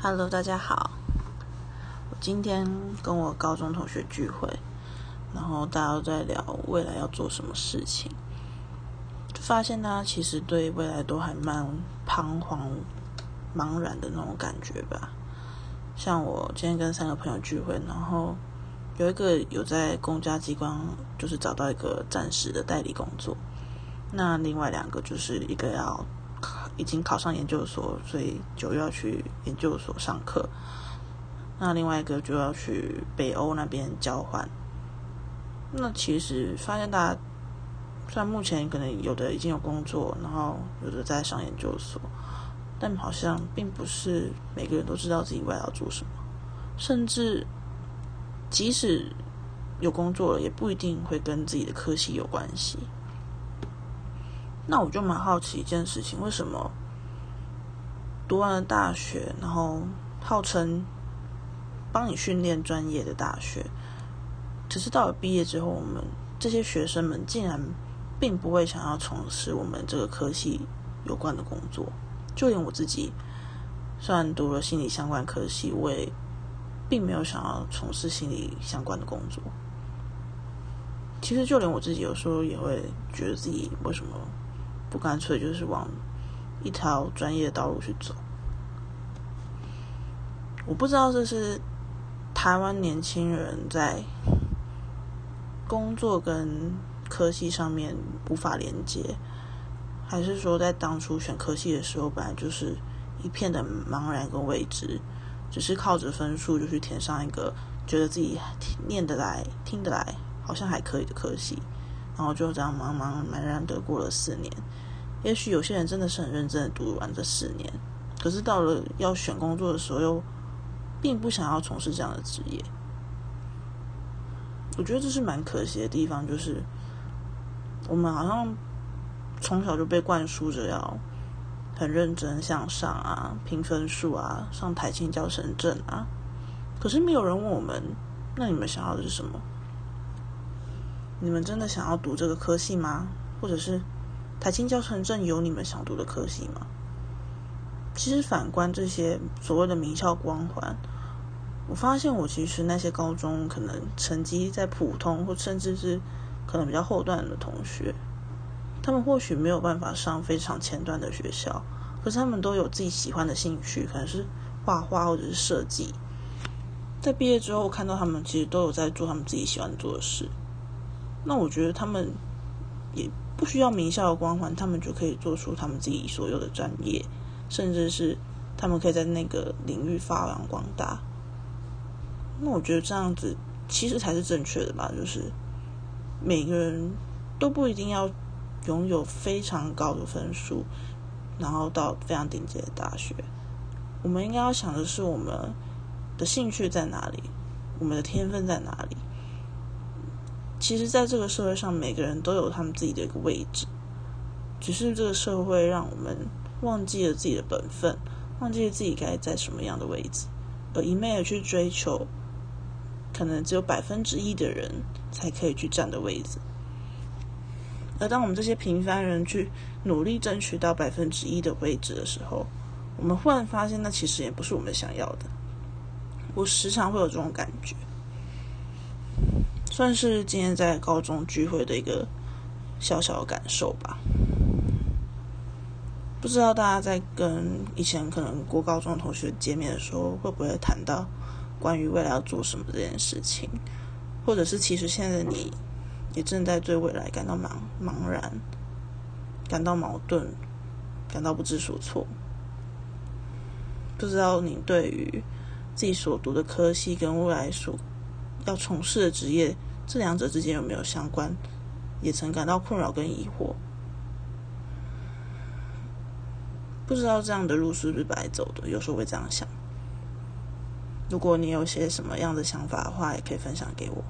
Hello，大家好。我今天跟我高中同学聚会，然后大家都在聊未来要做什么事情，就发现大家其实对未来都还蛮彷徨、茫然的那种感觉吧。像我今天跟三个朋友聚会，然后有一个有在公家机关，就是找到一个暂时的代理工作，那另外两个就是一个要。已经考上研究所，所以就要去研究所上课。那另外一个就要去北欧那边交换。那其实发现大家，虽然目前可能有的已经有工作，然后有的在上研究所，但好像并不是每个人都知道自己未来要做什么。甚至即使有工作了，也不一定会跟自己的科系有关系。那我就蛮好奇一件事情，为什么读完了大学，然后号称帮你训练专业的大学，只是到了毕业之后，我们这些学生们竟然并不会想要从事我们这个科系有关的工作。就连我自己，虽然读了心理相关科系，我也并没有想要从事心理相关的工作。其实，就连我自己有时候也会觉得自己为什么。不干脆就是往一条专业的道路去走。我不知道这是台湾年轻人在工作跟科系上面无法连接，还是说在当初选科系的时候，本来就是一片的茫然跟未知，只是靠着分数就去填上一个觉得自己念得来、听得来，好像还可以的科系。然后就这样茫茫茫然的过了四年。也许有些人真的是很认真的读完这四年，可是到了要选工作的时候，又并不想要从事这样的职业。我觉得这是蛮可惜的地方，就是我们好像从小就被灌输着要很认真向上啊，拼分数啊，上台青教城镇啊，可是没有人问我们，那你们想要的是什么？你们真的想要读这个科系吗？或者是台青教城镇有你们想读的科系吗？其实反观这些所谓的名校光环，我发现我其实那些高中可能成绩在普通或甚至是可能比较后段的同学，他们或许没有办法上非常前端的学校，可是他们都有自己喜欢的兴趣，可能是画画或者是设计。在毕业之后，看到他们其实都有在做他们自己喜欢做的事。那我觉得他们也不需要名校的光环，他们就可以做出他们自己所有的专业，甚至是他们可以在那个领域发扬光大。那我觉得这样子其实才是正确的吧，就是每个人都不一定要拥有非常高的分数，然后到非常顶级的大学。我们应该要想的是，我们的兴趣在哪里，我们的天分在哪里。其实，在这个社会上，每个人都有他们自己的一个位置，只是这个社会让我们忘记了自己的本分，忘记了自己该在什么样的位置，而一昧的去追求可能只有百分之一的人才可以去占的位置。而当我们这些平凡人去努力争取到百分之一的位置的时候，我们忽然发现，那其实也不是我们想要的。我时常会有这种感觉。算是今天在高中聚会的一个小小的感受吧。不知道大家在跟以前可能过高中的同学见面的时候，会不会谈到关于未来要做什么这件事情？或者是其实现在的你也正在对未来感到茫茫然、感到矛盾、感到不知所措？不知道你对于自己所读的科系跟未来所要从事的职业。这两者之间有没有相关？也曾感到困扰跟疑惑，不知道这样的路是不是白走的？有时候会这样想。如果你有些什么样的想法的话，也可以分享给我。